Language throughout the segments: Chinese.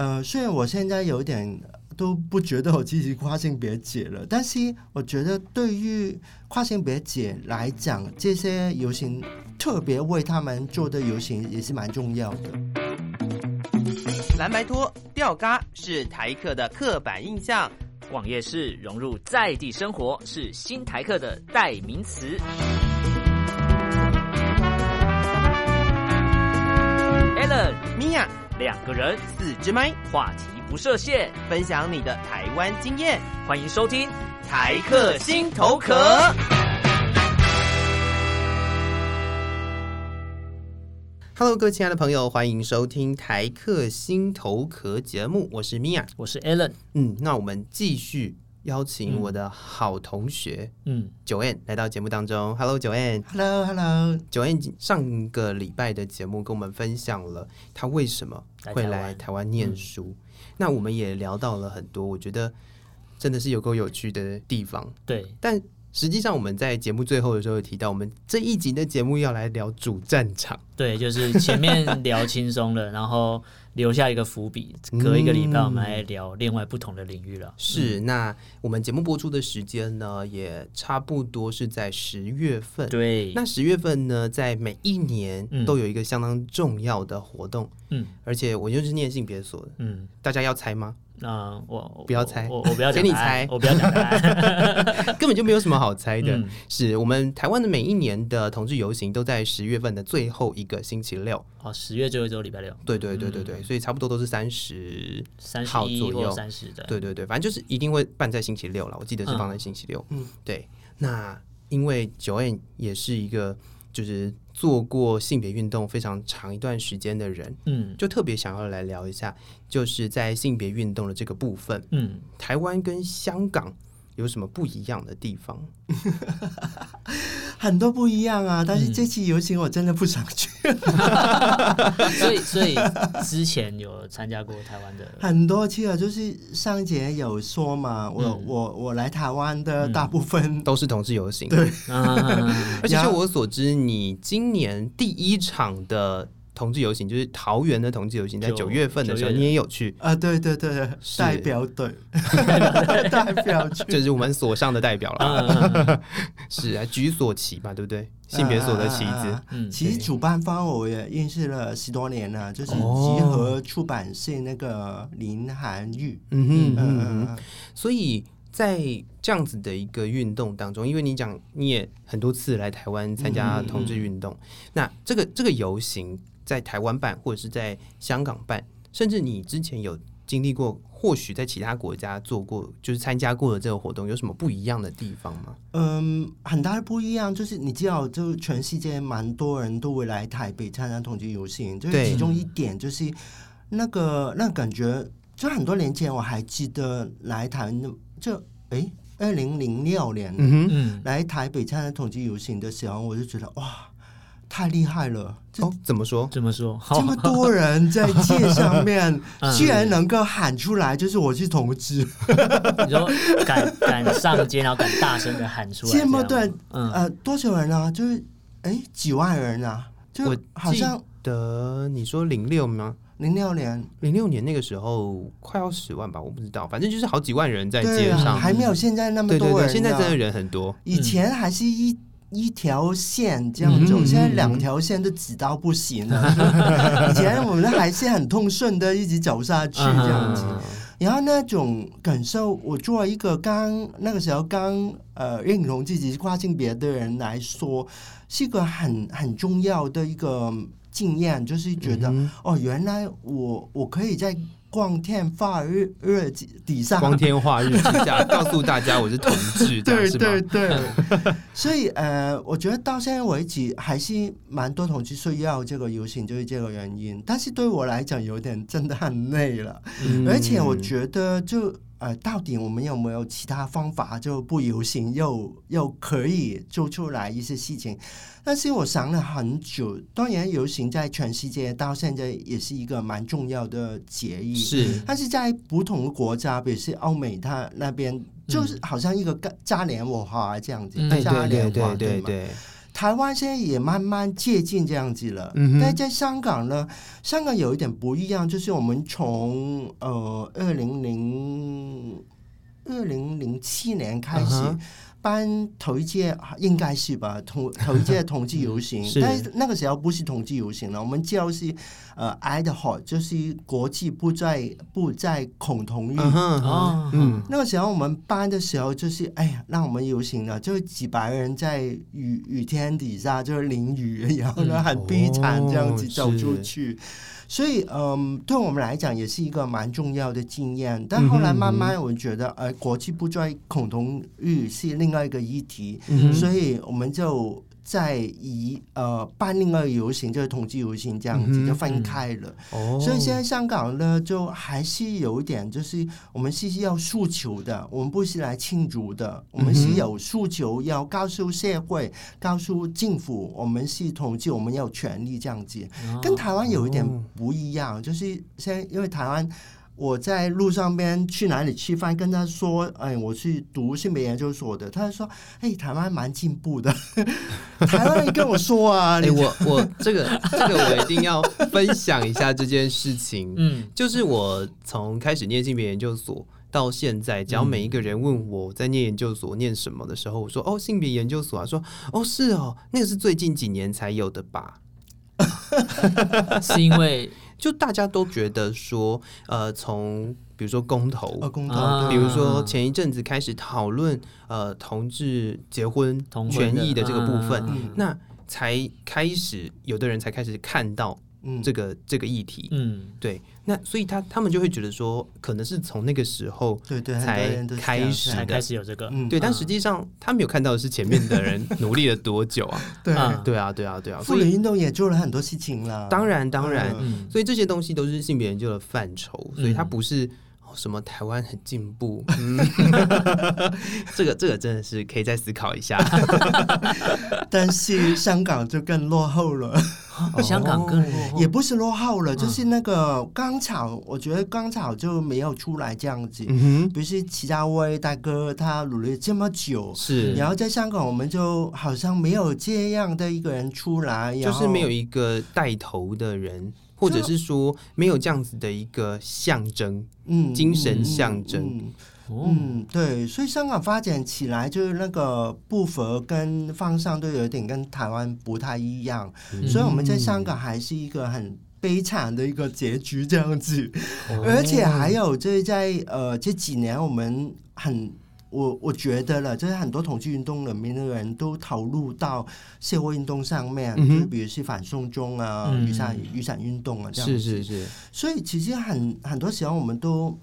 呃，虽然我现在有点都不觉得我自己跨性别姐了，但是我觉得对于跨性别姐来讲，这些游行特别为他们做的游行也是蛮重要的。蓝白拖、吊嘎是台客的刻板印象，网页式融入在地生活是新台客的代名词。Allen Mia，两个人，四支麦，话题不设限，分享你的台湾经验，欢迎收听台客心头壳。Hello，各位亲爱的朋友，欢迎收听台客心头壳节目，我是米娅，我是 Allen。嗯，那我们继续。邀请我的好同学，嗯，Joanne 来到节目当中。Hello，Joanne，Hello，Hello。Joanne 上个礼拜的节目跟我们分享了他为什么会来台湾念书。嗯、那我们也聊到了很多，我觉得真的是有够有趣的地方。对，但实际上我们在节目最后的时候有提到，我们这一集的节目要来聊主战场。对，就是前面聊轻松了，然后。留下一个伏笔，隔一个礼拜我们来聊另外不同的领域了。嗯、是，那我们节目播出的时间呢，也差不多是在十月份。对，那十月份呢，在每一年都有一个相当重要的活动。嗯，而且我就是念性别所的。嗯，大家要猜吗？嗯，我不要猜，我我不要给你猜，我不要讲，根本就没有什么好猜的。嗯、是我们台湾的每一年的同志游行都在十月份的最后一个星期六。哦，十月最后一周礼拜六。对对对对对，嗯、所以差不多都是三十号左右，三十的。对对对，反正就是一定会办在星期六了。我记得是放在星期六。嗯，对。那因为 Joanne 也是一个就是。做过性别运动非常长一段时间的人，嗯，就特别想要来聊一下，就是在性别运动的这个部分，嗯，台湾跟香港有什么不一样的地方？很多不一样啊，但是这期游行我真的不想去。所以，所以之前有参加过台湾的很多期啊，就是上节有说嘛，我、嗯、我我来台湾的大部分、嗯、都是同志游行，对。而且据我所知，你今年第一场的。同志游行就是桃园的同志游行，在九月份的时候，你也有去啊？对对对，代表队，代表，就是我们所上的代表了。是啊，举所旗嘛，对不对？性别所的旗子。嗯，其实主办方我也认识了十多年了，就是集合出版社那个林涵玉。嗯哼嗯嗯。所以在这样子的一个运动当中，因为你讲你也很多次来台湾参加同志运动，那这个这个游行。在台湾办，或者是在香港办，甚至你之前有经历过，或许在其他国家做过，就是参加过的这个活动，有什么不一样的地方吗？嗯，很大的不一样，就是你知道，就全世界蛮多人都会来台北参加同志游行，就是其中一点就是那个那感觉，就很多年前我还记得来台就诶，二零零六年，嗯哼，来台北参加同志游行的时候，我就觉得哇。太厉害了！哦，怎么说？怎么说？这么多人在街上面，居然能够喊出来，就是我是同志。你说敢敢上街，然后敢大声的喊出来，这么对？呃，多少人啊？就是哎，几万人啊？就好像得，你说零六吗？零六年，零六年那个时候快要十万吧？我不知道，反正就是好几万人在街上，还没有现在那么多人。现在真的人很多，以前还是一。一条线这样走，嗯、现在两条线都挤到不行了。以前我们还是很通顺的，一直走下去这样子。啊、然后那种感受，我作为一个刚那个时候刚呃认同自己是跨性别的人来说，是一个很很重要的一个经验，就是觉得、嗯、哦，原来我我可以在。光天化日日底下，光天化日之下，告诉大家我是同志，对对对。所以呃，我觉得到现在为止还是蛮多同志需要这个游行，就是这个原因。但是对我来讲，有点真的很累了，嗯、而且我觉得就。呃，到底我们有没有其他方法，就不游行又又可以做出来一些事情？但是我想了很久，当然游行在全世界到现在也是一个蛮重要的节日，是。但是在不同的国家，比如是欧美，它那边就是好像一个嘉年华这样子，嘉年华对吗？台湾现在也慢慢接近这样子了。嗯、但在香港呢，香港有一点不一样，就是我们从呃二零零二零零七年开始。Uh huh. 办头一届应该是吧，统头 一届同志游行，是。但是那个时候不是同志游行了，我们叫是呃，IDHOT 就是国际不在不在恐同日啊，uh huh, uh huh. 嗯，那个时候我们办的时候就是哎呀，让我们游行了，就几百人在雨雨天底下就是淋雨，然后呢很悲惨这样子走出去。嗯哦所以，嗯，对我们来讲也是一个蛮重要的经验。但后来慢慢，我觉得，呃，国际不在恐同日是另外一个议题，嗯、所以我们就。在以呃办另外游行，就是同志游行这样子就分开了。所以现在香港呢，就还是有一点，就是我们是要诉求的，我们不是来庆祝的，我们是有诉求，要告诉社会、告诉政府，我们是同志，我们要有权利这样子。跟台湾有一点不一样，就是现在因为台湾。我在路上边去哪里吃饭，跟他说：“哎，我去读性别研究所的。”他就说：“哎，台湾蛮进步的。”台湾人跟我说啊，哎，我我这个这个我一定要分享一下这件事情。嗯，就是我从开始念性别研究所到现在，只要每一个人问我在念研究所念什么的时候，我说：“哦，性别研究所啊。”说：“哦，是哦，那个是最近几年才有的吧？”是因为。就大家都觉得说，呃，从比如说公投，呃、公投，比如说前一阵子开始讨论，呃，同志结婚权益的这个部分，嗯、那才开始有的人才开始看到。嗯，这个这个议题，嗯，对，那所以他他们就会觉得说，可能是从那个时候，对对，才开始才开始有这个，对，但实际上他没有看到的是前面的人 努力了多久啊，对，对啊，对啊，对啊，妇女运动也做了很多事情了，当然当然，所以这些东西都是性别研究的范畴，所以它不是。什么台湾很进步？嗯，这个这个真的是可以再思考一下。但是香港就更落后了。哦、香港更落后也不是落后了，就是那个刚巧，我觉得刚巧就没有出来这样子。嗯哼，比如是齐家威大哥，他努力这么久，是，然后在香港我们就好像没有这样的一个人出来，就是没有一个带头的人。或者是说没有这样子的一个象征，嗯，精神象征，嗯，嗯，嗯，对，所以香港发展起来就是那个步伐跟方向都有点跟台湾不太一样，嗯，所以我们在香港还是一个很悲惨的一个结局这样子，哦，而且还有就是在呃这几年我们很。我我觉得了，就是很多统计运动里面的人都投入到社会运动上面，就比如是反送中啊、雨伞雨伞运动啊这样子。是是是。所以其实很很多时候我们都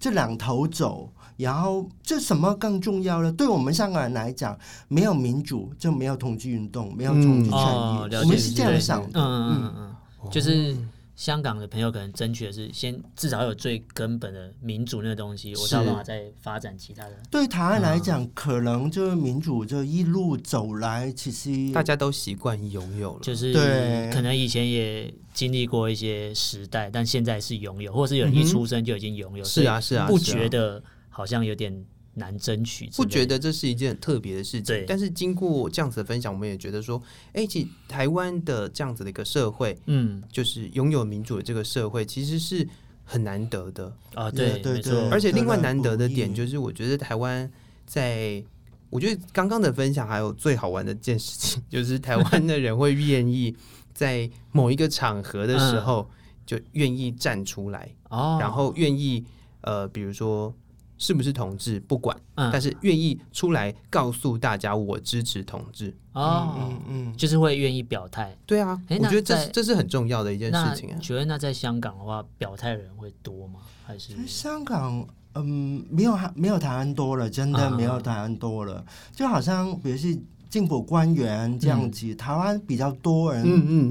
这两头走，然后这什么更重要呢？对我们香港人来讲，没有民主就没有统治运动，没有同志权益。嗯哦、我们是这样想的。嗯嗯嗯，嗯就是。香港的朋友可能争取的是先至少有最根本的民主那个东西，我才有办法再发展其他的。对台湾来讲，嗯、可能就是民主就一路走来，其实大家都习惯拥有了，就是对，可能以前也经历过一些时代，但现在是拥有，或是有人一出生就已经拥有，是啊是啊，不觉得好像有点。难争取，不觉得这是一件很特别的事情。对但是经过这样子的分享，我们也觉得说，哎、欸，其实台湾的这样子的一个社会，嗯，就是拥有民主的这个社会，其实是很难得的啊。对，对对对。而且另外难得的点就是，我觉得台湾在，我觉得刚刚的分享还有最好玩的一件事情，就是台湾的人会愿意在某一个场合的时候，就愿意站出来，哦、然后愿意呃，比如说。是不是同志不管，嗯、但是愿意出来告诉大家我支持同志哦，嗯嗯，就是会愿意表态。对啊，欸、我觉得这这是很重要的一件事情啊。觉得那在香港的话，表态的人会多吗？还是香港嗯，没有没有台湾多了，真的没有台湾多了，啊、就好像比如是。政府官员这样子，台湾比较多人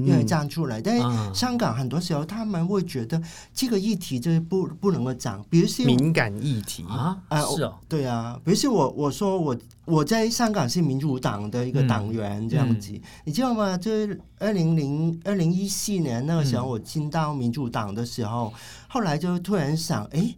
愿意站出来，但是香港很多时候他们会觉得这个议题就是不不能够讲，比如说敏感议题。啊，是哦，对啊，比如说我我说我我在香港是民主党的一个党员这样子，你知道吗？就是二零零二零一四年那个时候我进到民主党的时候，后来就突然想，哎。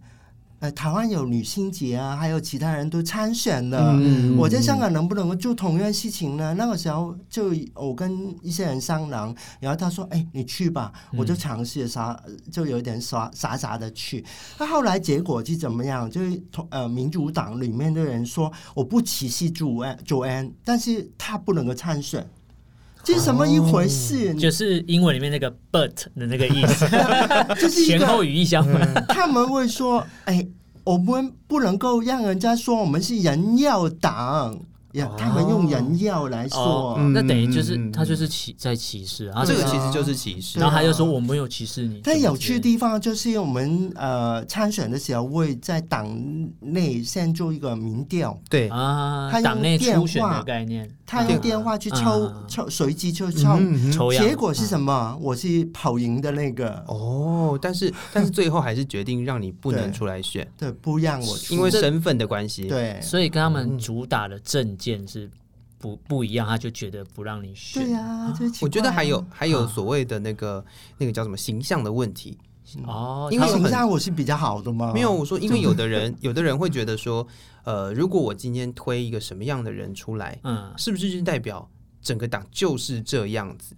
呃，台湾有女性节啊，还有其他人都参选了。嗯、我在香港能不能够做同样事情呢？那个时候就我跟一些人商量，然后他说：“哎，你去吧。”我就尝试啥，就有点傻傻傻的去。那后来结果是怎么样？就是呃，民主党里面的人说，我不歧视 Joanne，但是他不能够参选。这是什么一回事？哦、就是英文里面那个 “but” 的那个意思，就是前后语义相反、嗯。他们会说：“哎，我们不能够让人家说我们是人妖党。”他们用人妖来说，那等于就是他就是歧在歧视啊，这个其实就是歧视。然后他就说我没有歧视你。但有趣的地方就是我们呃参选的时候会在党内先做一个民调，对。啊，他用电话概念，他用电话去抽抽随机就抽抽样，结果是什么？我是跑赢的那个。哦，但是但是最后还是决定让你不能出来选，对，不让我出，因为身份的关系，对，所以跟他们主打的政。件是不不一样，他就觉得不让你选。对呀、啊，我觉得还有还有所谓的那个、啊、那个叫什么形象的问题哦，因为形象我是比较好的嘛。没有，我说因为有的人有的人会觉得说，呃，如果我今天推一个什么样的人出来，嗯，是不是就代表整个党就是这样子？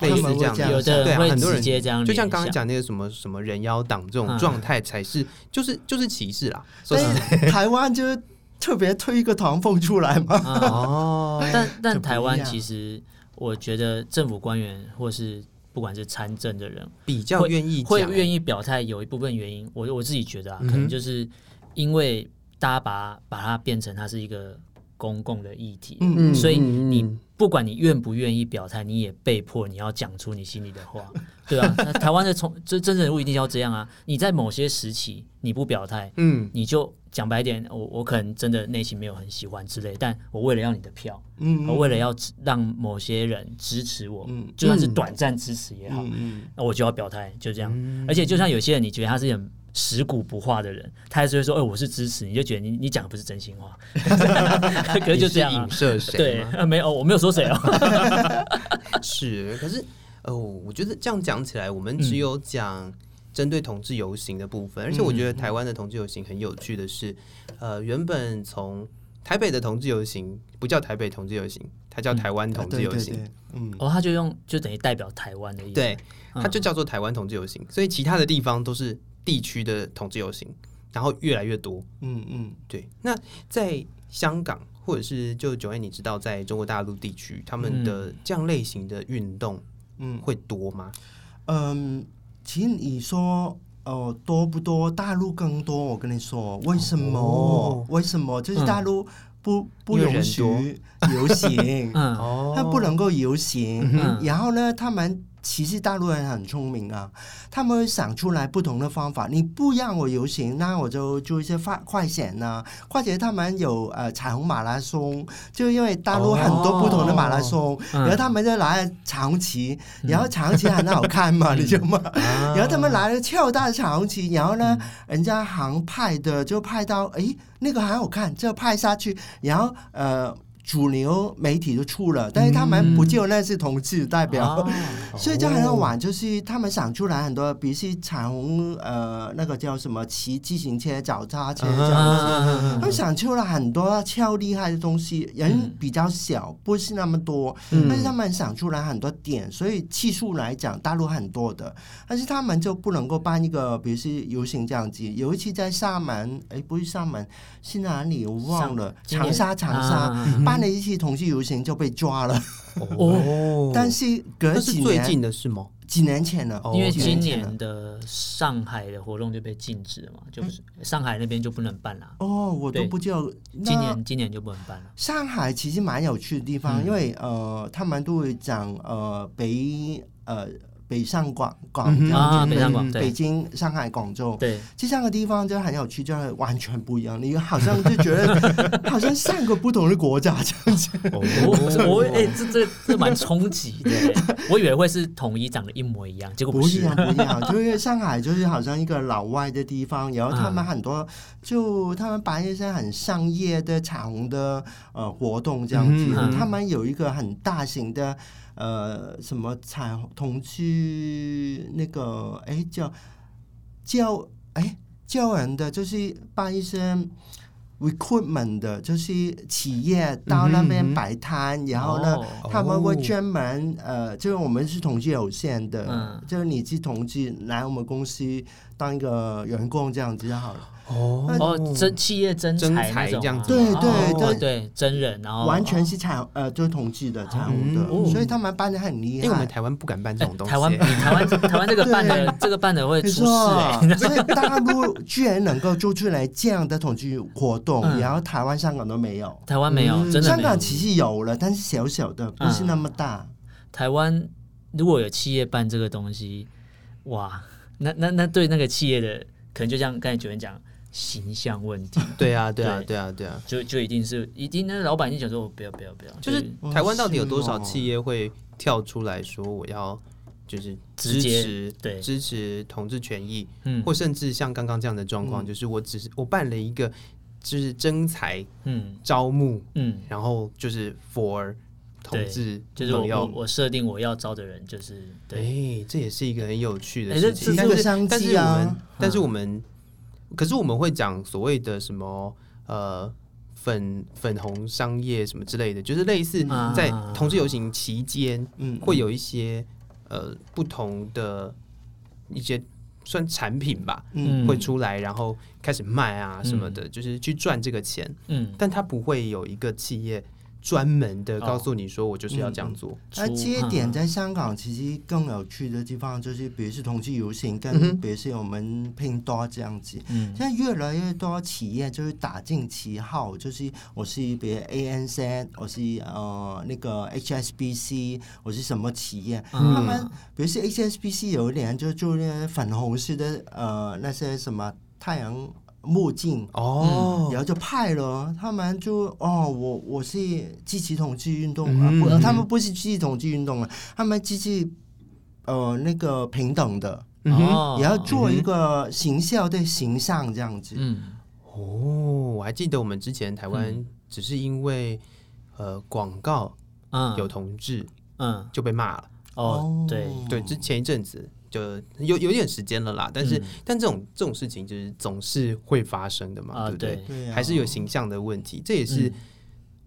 类似这样子，有的对啊，很多人这样，就像刚刚讲那个什么什么人妖党这种状态，才是、嗯、就是就是歧视啦。所以 台湾就是。特别推一个唐凤出来吗？哦，但但台湾其实，我觉得政府官员或是不管是参政的人，比较愿意会愿意表态，有一部分原因，我我自己觉得啊，可能就是因为大家把把它变成它是一个公共的议题，嗯，所以你不管你愿不愿意表态，你也被迫你要讲出你心里的话，对啊，台湾的从这真正人物一定要这样啊！你在某些时期你不表态，嗯，你就。讲白点，我我可能真的内心没有很喜欢之类，但我为了要你的票，嗯，我为了要让某些人支持我，嗯，就算是短暂支持也好，嗯，那我就要表态，就这样。嗯、而且就像有些人，你觉得他是很食古不化的人，他还是会说，哎、欸，我是支持，你就觉得你你讲的不是真心话，可能就这样、啊。影射谁？对，没有，我没有说谁哦。是，可是哦，我觉得这样讲起来，我们只有讲。嗯针对同志游行的部分，而且我觉得台湾的同志游行很有趣的是，嗯、呃，原本从台北的同志游行不叫台北同志游行，它叫台湾同志游行，嗯，哦，他就用就等于代表台湾的意思，对，它就叫做台湾同志游行，所以其他的地方都是地区的同志游行，然后越来越多，嗯嗯，对。那在香港或者是就 Joanne，你知道在中国大陆地区，他们的这样类型的运动，嗯，会多吗？嗯。其实你说哦、呃、多不多？大陆更多。我跟你说，为什么？哦、为什么？就是大陆不、嗯、不允许游行，嗯，他不能够游行。嗯、然后呢，他们。其实大陆人很聪明啊，他们会想出来不同的方法。你不让我游行，那我就做一些快快闪呐。快闪他们有呃彩虹马拉松，就因为大陆很多不同的马拉松，哦、然后他们就拿了彩虹旗，嗯、然后彩虹旗很好看嘛，嗯、你知道吗？嗯、然后他们拿了超大的彩虹旗，然后呢，嗯、人家航拍的就拍到，哎，那个很好看，就拍下去，然后呃。主流媒体就出了，但是他们不就那是同志代表，嗯、所以就很好玩。就是他们想出来很多，比如是彩虹呃那个叫什么骑自行车、脚踏车这样子，他们想出了很多超厉害的东西。人比较小，不是那么多，嗯、但是他们想出来很多点，所以技术来讲，大陆很多的，但是他们就不能够办一个，比如是游行这样子。有一次在厦门，哎，不是厦门，是哪里？我忘了，长沙，长沙办。了一次同志游行就被抓了哦，但是隔几年，最近的是吗？几年前了，因为今年的上海的活动就被禁止了嘛，就是上海那边就不能办了。哦，我都不知道，今年今年就不能办了。上海其实蛮有趣的地方，因为呃，他们都会讲呃北呃。北上广广啊，北上广，北京、上海、广州，对，这三个地方就很有趣，就是完全不一样。你好像就觉得 好像三个不同的国家这样子。我我哎，这这这蛮冲击的。我以为会是统一长得一模一样，结果不一样，不一样。就因为上海就是好像一个老外的地方，然后他们很多就他们办一些很商业的彩虹的呃活动这样子，他们有一个很大型的。呃，什么彩虹同居那个，哎，叫叫哎，教人的，就是办一些 recruitment 的，就是企业到那边摆摊，嗯、然后呢，哦、他们会专门呃，就是我们是统计有限的，嗯、就是你去统计来我们公司当一个员工这样子就好了。哦。哦，真企业真才这样子，对对对。对，真人，然后完全是财呃，就是统计的财务的，所以他们办的很厉害。因为我们台湾不敢办这种东西，台湾台湾台湾这个办的这个办的会出事，所以大陆居然能够做出来这样的统计活动，然后台湾、香港都没有，台湾没有，真的香港其实有了，但是小小的，不是那么大。台湾如果有企业办这个东西，哇，那那那对那个企业的可能就像刚才主任讲。形象问题，对啊，对啊，对。啊，对啊，就就一定是一定，那老板就想说，不要，不要，不要，就是台湾到底有多少企业会跳出来说，我要就是支持，对，支持同志权益，嗯，或甚至像刚刚这样的状况，就是我只是我办了一个就是征才，嗯，招募，嗯，然后就是 for 同志，就是我我设定我要招的人就是，对，这也是一个很有趣的事情，但是但是我们但是我们。可是我们会讲所谓的什么呃粉粉红商业什么之类的，就是类似在同志游行期间，嗯，会有一些呃不同的一些算产品吧，嗯，会出来，然后开始卖啊什么的，嗯，就是去赚这个钱，嗯，但它不会有一个企业。专门的告诉你说，我就是要这样做。那这一点在香港其实更有趣的地方，就是比如是同志游行，跟比如是我们拼多这样子。嗯，现在越来越多企业就是打进旗号，就是我是比如 ANZ，我是呃那个 HSBC，我是什么企业？嗯、他们比如是 HSBC 有一点就做那个粉红色的呃那些什么太阳。墨镜。哦，然后就派了。他们就哦，我我是积极同志运动啊，不，他们不是积极同志运动啊，他们积极呃那个平等的，哦，也要做一个形象的形象这样子。嗯，哦，我还记得我们之前台湾只是因为呃广告有同志，嗯，就被骂了。哦，对。对，之前一阵子。就有有点时间了啦，但是、嗯、但这种这种事情就是总是会发生的嘛，啊、对不对？对啊、还是有形象的问题，这也是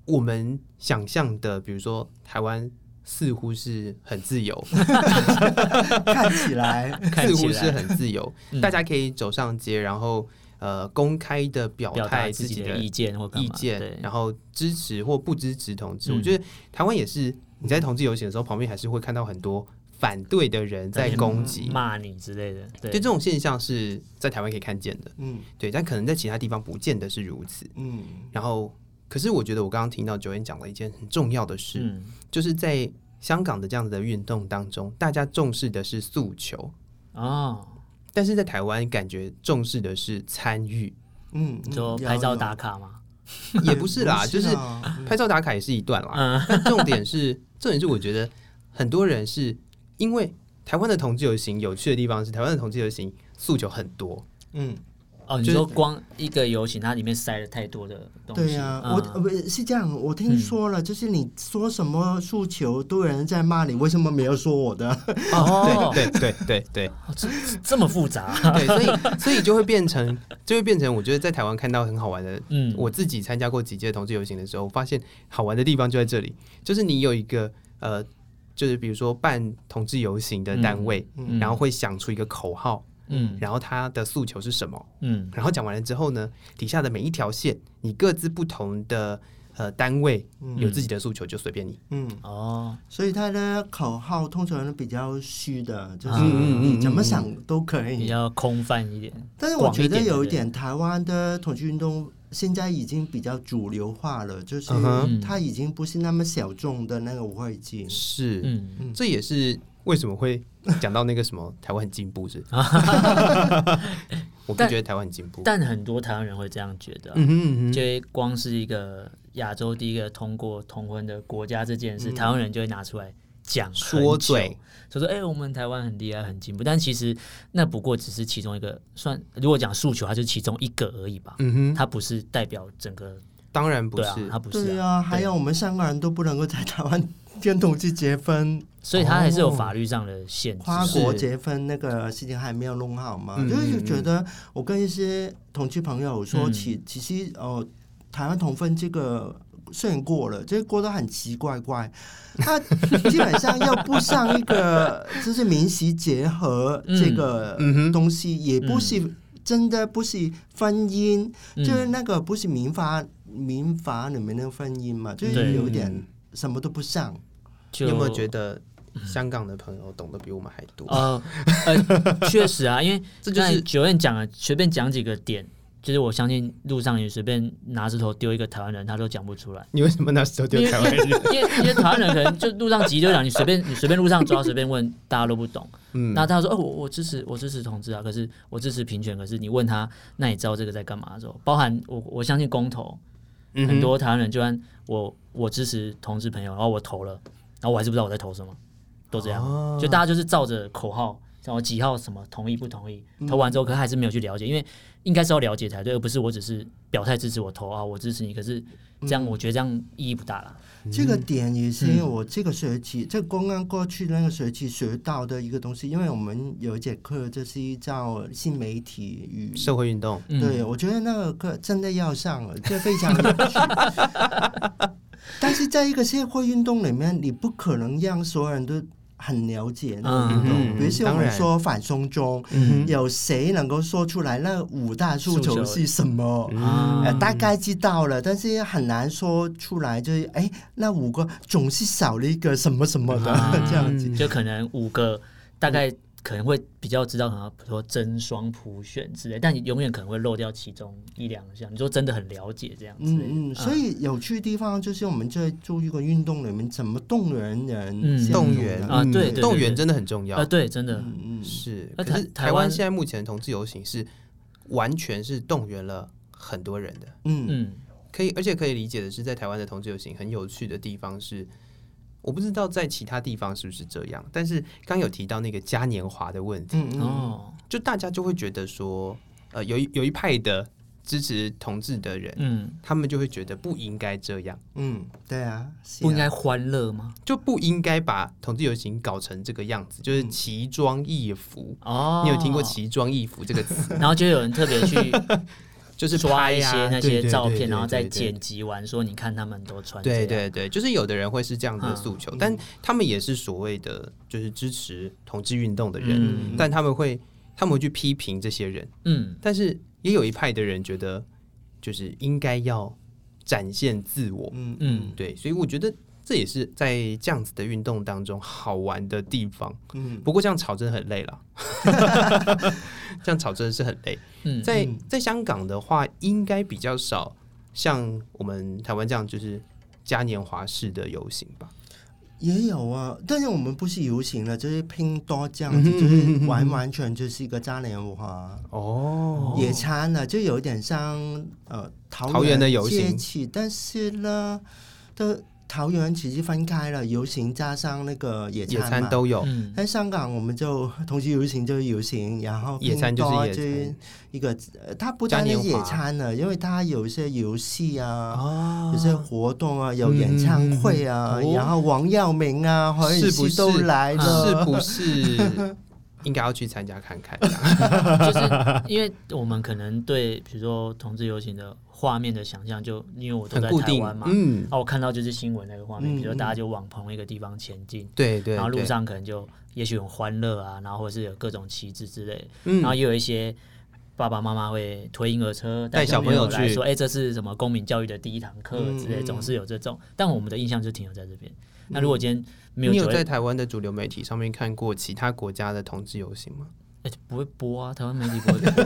我们想象的。比如说台湾似乎是很自由，看起来 似乎是很自由，大家可以走上街，然后呃公开的表态自己的意见或意见，然后支持或不支持同志。嗯、我觉得台湾也是，你在同志游行的时候，旁边还是会看到很多。反对的人在攻击、骂你之类的，对，就这种现象是在台湾可以看见的，嗯，对，但可能在其他地方不见得是如此，嗯。然后，可是我觉得我刚刚听到 Joanne 讲了一件很重要的事，嗯，就是在香港的这样子的运动当中，大家重视的是诉求。哦，但是在台湾感觉重视的是参与，嗯，就拍照打卡吗？也不是啦，就是拍照打卡也是一段啦，嗯，但重点是，重点是我觉得很多人是。因为台湾的同志游行有趣的地方是，台湾的同志游行诉求很多。嗯，哦，你说光一个游行，它里面塞了太多的东西。对呀，我不是这样，我听说了，就是你说什么诉求，都有人在骂你，为什么没有说我的？哦，对对对对，这这么复杂。对，所以 所以就会变成，就会变成，我觉得在台湾看到很好玩的。嗯，我自己参加过几届同志游行的时候，我发现好玩的地方就在这里，就是你有一个呃。就是比如说办同志游行的单位，然后会想出一个口号，嗯，然后他的诉求是什么，嗯，然后讲完了之后呢，底下的每一条线，你各自不同的呃单位有自己的诉求，就随便你，嗯，哦，所以他的口号通常比较虚的，就是你怎么想都可以，比较空泛一点。但是我觉得有一点，台湾的同志运动。现在已经比较主流化了，就是它已经不是那么小众的那个舞会季。是，嗯，这也是为什么会讲到那个什么 台湾很进步是？我不觉得台湾很进步，但很多台湾人会这样觉得。嗯哼，就光是一个亚洲第一个通过同婚的国家这件事，台湾人就会拿出来。讲说嘴，就说哎、欸，我们台湾很厉害，很进步，但其实那不过只是其中一个，算如果讲诉求，它就是其中一个而已吧。嗯哼，它不是代表整个，当然不是，它不是。对啊，还有我们香港人都不能够在台湾跟同志结婚，所以它还是有法律上的限制。跨国结婚那个事情还没有弄好嘛？是就是觉得我跟一些同志朋友说起，嗯、其实哦，台湾同婚这个虽然过了，这个过得很奇怪怪，他基本上又不像一个 就是民俗结合这个东西，嗯、也不是真的不是婚姻，嗯、就是那个不是民法民法里面的婚姻嘛，就是有点什么都不像。你有没有觉得香港的朋友懂得比我们还多？呃，呃，确实啊，因为 这就是 Joanne 讲了，随便讲几个点，就是我相信路上你随便拿石头丢一个台湾人，他都讲不出来。你为什么拿石头丢台湾人？因为因为台湾人可能就路上急就讲，你随便你随便路上抓随便问，大家都不懂。嗯，那他说哦，我我支持我支持同志啊，可是我支持平权，可是你问他，那你知道这个在干嘛的时候，包含我我相信公投，嗯、很多台湾人就算我我支持同志朋友，然后我投了。然后我还是不知道我在投什么，都这样，哦、就大家就是照着口号，然后几号什么同意不同意，投完之后可还是没有去了解，因为应该是要了解才对，而不是我只是表态支持我投啊，我支持你，可是这样我觉得这样意义不大了。嗯、这个点也是因为我这个学期，这刚刚过去那个学期学到的一个东西，因为我们有一节课就是叫新媒体与社会运动，对，我觉得那个课真的要上了，这非常有趣。但是在一个社会运动里面，你不可能让所有人都很了解那个运动。嗯、比如说我们说反松中，嗯、有谁能够说出来那五大诉求是什么？嗯呃、大概知道了，但是很难说出来。就是哎，那五个总是少了一个什么什么的、嗯、这样子，就可能五个大概、嗯。可能会比较知道，可能比如说真双普选之类，但你永远可能会漏掉其中一两项。你说真的很了解这样子，嗯嗯。所以有趣的地方就是我们在做一个运动里面怎么动员人，嗯，动员啊，对，动员真的很重要啊，对，真的，嗯是。可是台湾现在目前同志游行是完全是动员了很多人的，嗯嗯，可以，而且可以理解的是，在台湾的同志游行很有趣的地方是。我不知道在其他地方是不是这样，但是刚有提到那个嘉年华的问题，哦嗯，就大家就会觉得说，呃，有一有一派的支持同志的人，嗯，他们就会觉得不应该这样，嗯，对啊，啊不应该欢乐吗？就不应该把同志游行搞成这个样子，就是奇装异服哦。你有听过奇装异服这个词？然后就有人特别去。就是抓一些那些照片，然后再剪辑完，说你看他们都穿。对对对，就是有的人会是这样子的诉求，但他们也是所谓的就是支持同志运动的人，但他们会他们会去批评这些人。嗯，但是也有一派的人觉得，就是应该要展现自我。嗯嗯，对，所以我觉得。这也是在这样子的运动当中好玩的地方。嗯，不过这样吵真的很累了。这样吵真的是很累。嗯，在在香港的话，应该比较少像我们台湾这样就是嘉年华式的游行吧？也有啊，但是我们不是游行了，就是拼多这样子，就是完完全就是一个嘉年华哦，野餐了，就有点像呃桃园的游行，但是呢都。桃园其实分开了，游行加上那个野餐，野餐都有。在香港，我们就同时游行就是游行，然后野餐就是野餐。一个，它不单是野餐了，因为它有一些游戏啊，有些活动啊，有演唱会啊，然后王耀明啊，何韵诗都来了，是不是？应该要去参加看看，就是因为我们可能对比如说同志游行的画面的想象，就因为我都在台湾嘛，嗯，啊，我看到就是新闻那个画面，比如说大家就往同一个地方前进，对对，然后路上可能就也许很欢乐啊，然后或是有各种旗帜之类，然后也有一些爸爸妈妈会推婴儿车带小朋友来说，哎，这是什么公民教育的第一堂课之类，总是有这种，但我们的印象就停留在这边。那如果今天没有，你有在台湾的主流媒体上面看过其他国家的同志游行吗？哎，不会播啊，台湾媒体不会播。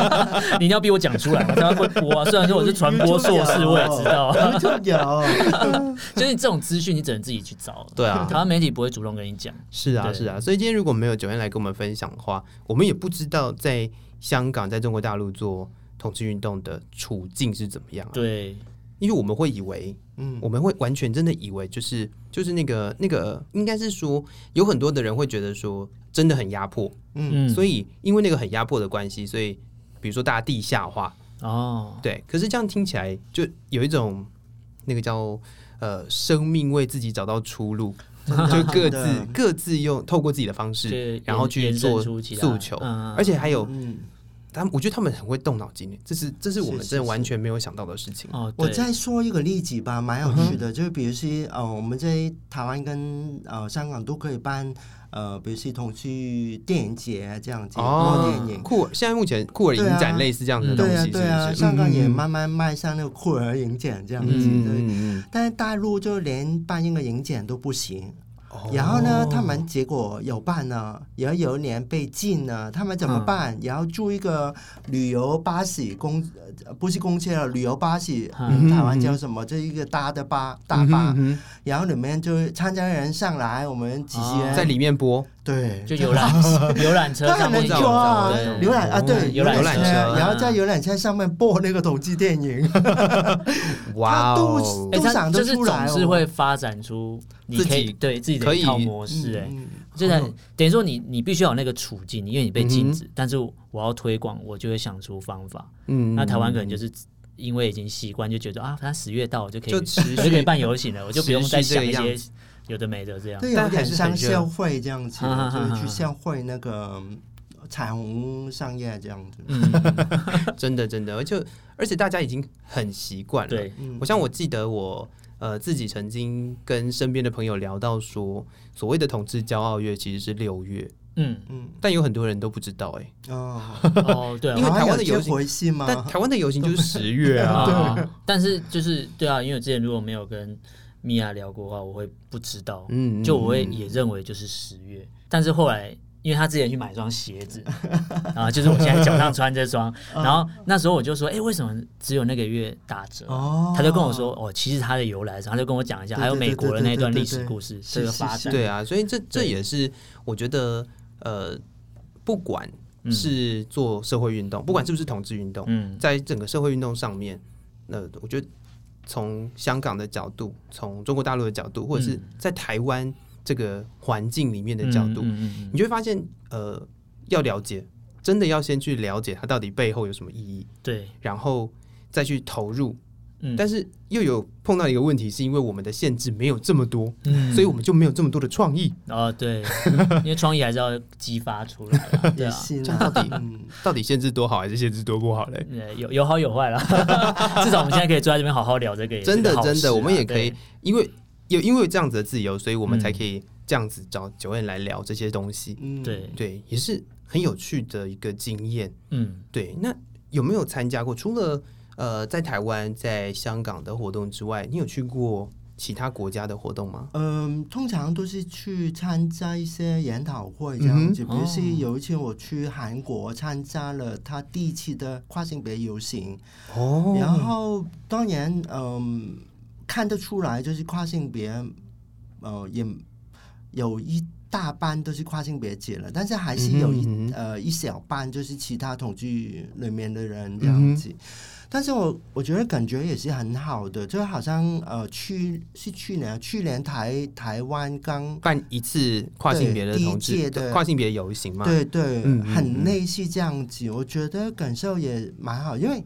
你一定要逼我讲出来吗？台湾会播啊，虽然说我是传播硕士，我也知道。有，就是这种资讯你只能自己去找。对啊，台湾媒体不会主动跟你讲。是啊，是啊，所以今天如果没有 Joanne 来跟我们分享的话，我们也不知道在香港、在中国大陆做同志运动的处境是怎么样。对。因为我们会以为，嗯，我们会完全真的以为，就是就是那个那个，应该是说有很多的人会觉得说，真的很压迫，嗯，所以因为那个很压迫的关系，所以比如说大家地下化，哦，对，可是这样听起来就有一种那个叫呃生命为自己找到出路，就各自各自用透过自己的方式，然后去做诉求，而且还有。嗯他们我觉得他们很会动脑筋，这是这是我们真的完全没有想到的事情。哦，我再说一个例子吧，蛮有趣的，就是比如说，呃，我们在台湾跟呃香港都可以办，呃，比如系统去电影节这样子，哦，电影。酷，现在目前酷儿影展类似这样的东西，对啊，香港也慢慢迈向那个酷儿影展这样子，对，但是大陆就连办一个影展都不行。然后呢，他们结果有办呢，然后有一年被禁了，他们怎么办？然后租一个旅游巴士公，不是公车了，旅游巴士，台湾叫什么？这一个大的巴大巴，然后里面就参加人上来，我们几十人。在里面播，对，就游览 游览车，他很能坐啊，游览啊，对，游览车，然后在游览车上面播那个同志电影，哇哦，都想得出来，总是会发展出。你可以对自己的一套模式，哎，就是等于说你你必须要有那个处境，因为你被禁止，但是我要推广，我就会想出方法。嗯，那台湾可能就是因为已经习惯，就觉得啊，反正十月到我就可以就就可以办游行了，我就不用再想一些有的没的这样。对，有点像校会这样子，就是去校会那个彩虹商业这样子。真的真的，而且而且大家已经很习惯了。对，我像我记得我。呃，自己曾经跟身边的朋友聊到说，所谓的同志骄傲月其实是六月，嗯。嗯，但有很多人都不知道，哎，哦。哦，对，因为台湾的游行，但台湾的游行就是十月啊，但是就是对啊，因为我之前如果没有跟米娅聊过的话，我会不知道，嗯，就我会也认为就是十月，但是后来。因为他之前去买双鞋子，啊，就是我现在脚上穿这双，然后那时候我就说，哎，为什么只有那个月打折？哦。他就跟我说，哦，其实他的由来，他就跟我讲一下，还有美国的那段历史故事，这个发展。对啊，所以这这也是我觉得，呃，不管是做社会运动，不管是不是同志运动，嗯。在整个社会运动上面，那我觉得从香港的角度，从中国大陆的角度，或者是在台湾。这个环境里面的角度，你就会发现，呃，要了解，真的要先去了解它到底背后有什么意义，对，然后再去投入。嗯、但是又有碰到一个问题，是因为我们的限制没有这么多，嗯、所以我们就没有这么多的创意。哦，对，因为创意还是要激发出来。对啊，到底到底限制多好还是限制多不好嘞？有有好有坏啦。至少我们现在可以坐在这边好好聊这个，真的真的，我们也可以，因为。有因为这样子的自由，所以我们才可以这样子找 Joanne 来聊这些东西。嗯，对对，也是很有趣的一个经验。嗯，对。那有没有参加过？除了呃在台湾、在香港的活动之外，你有去过其他国家的活动吗？嗯，通常都是去参加一些研讨会这样子。嗯、比如是有一次我去韩国参加了他第一期的跨性别游行。哦，然后当然嗯。看得出来，就是跨性别，呃，也有一大半都是跨性别者了，但是还是有一、嗯、呃一小半就是其他同居里面的人这样子。嗯、但是我我觉得感觉也是很好的，就好像呃去是去年去年台台湾刚办一次跨性别的同志的跨性别游行嘛，对对，嗯、很类似这样子，我觉得感受也蛮好，因为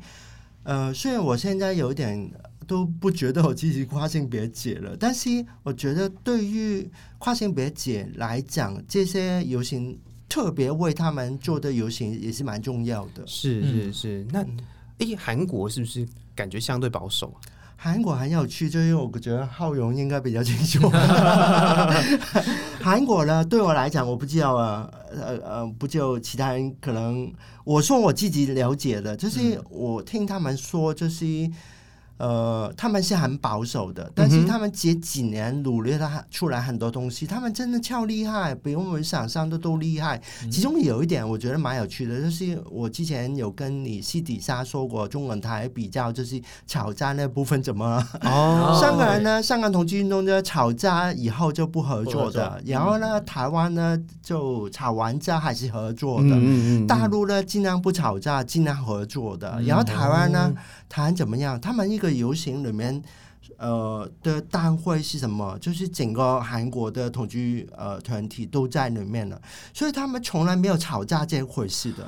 呃虽然我现在有点。都不觉得我自己跨性别姐了，但是我觉得对于跨性别姐来讲，这些游行特别为他们做的游行也是蛮重要的。是是是，那诶，韩国是不是感觉相对保守？韩国很有趣，就是我觉得浩荣应该比较清楚。韩国呢，对我来讲，我不知道啊，呃呃，不就其他人可能，我说我自己了解的，就是我听他们说，就是。呃，他们是很保守的，但是他们这几年努力了出来很多东西，他们真的超厉害，比我们想象的都厉害。其中有一点我觉得蛮有趣的，就是我之前有跟你私底下说过，中文台比较就是吵架那部分怎么 哦，香港人呢，香港同志运动呢，吵架以后就不合作的，嗯、然后呢，台湾呢就吵完架还是合作的，嗯、大陆呢尽量不吵架，尽量合作的，然后台湾呢。谈怎么样？他们一个游行里面，呃的单会是什么？就是整个韩国的统居呃团体都在里面了，所以他们从来没有吵架这回事的，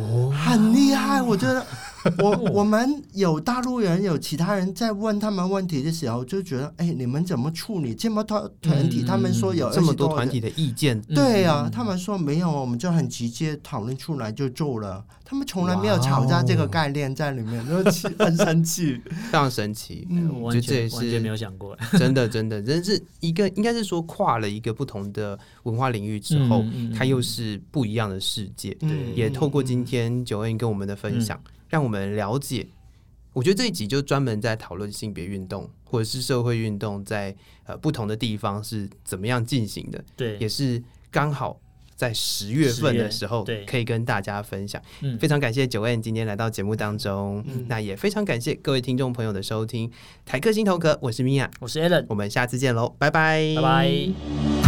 哦，很厉害，我觉得 我我们有大陆人，有其他人在问他们问题的时候，就觉得，哎，你们怎么处理这么多团体？他们说有这么多团体的意见，对啊，他们说没有，我们就很直接讨论出来就做了。他们从来没有吵架这个概念在里面，就很神奇，非常神奇。嗯，我觉得这也是完全没有想过，真的真的，真是一个应该是说跨了一个不同的文化领域之后，它又是不一样的世界。对，也透过今天 Joanne 跟我们的分享。让我们了解，我觉得这一集就专门在讨论性别运动或者是社会运动在呃不同的地方是怎么样进行的。对，也是刚好在十月份的时候，可以跟大家分享。嗯，非常感谢 Joanne 今天来到节目当中，嗯，那也非常感谢各位听众朋友的收听。台客心头壳，我是米娅，我是 Allen，我们下次见喽，拜拜，拜拜。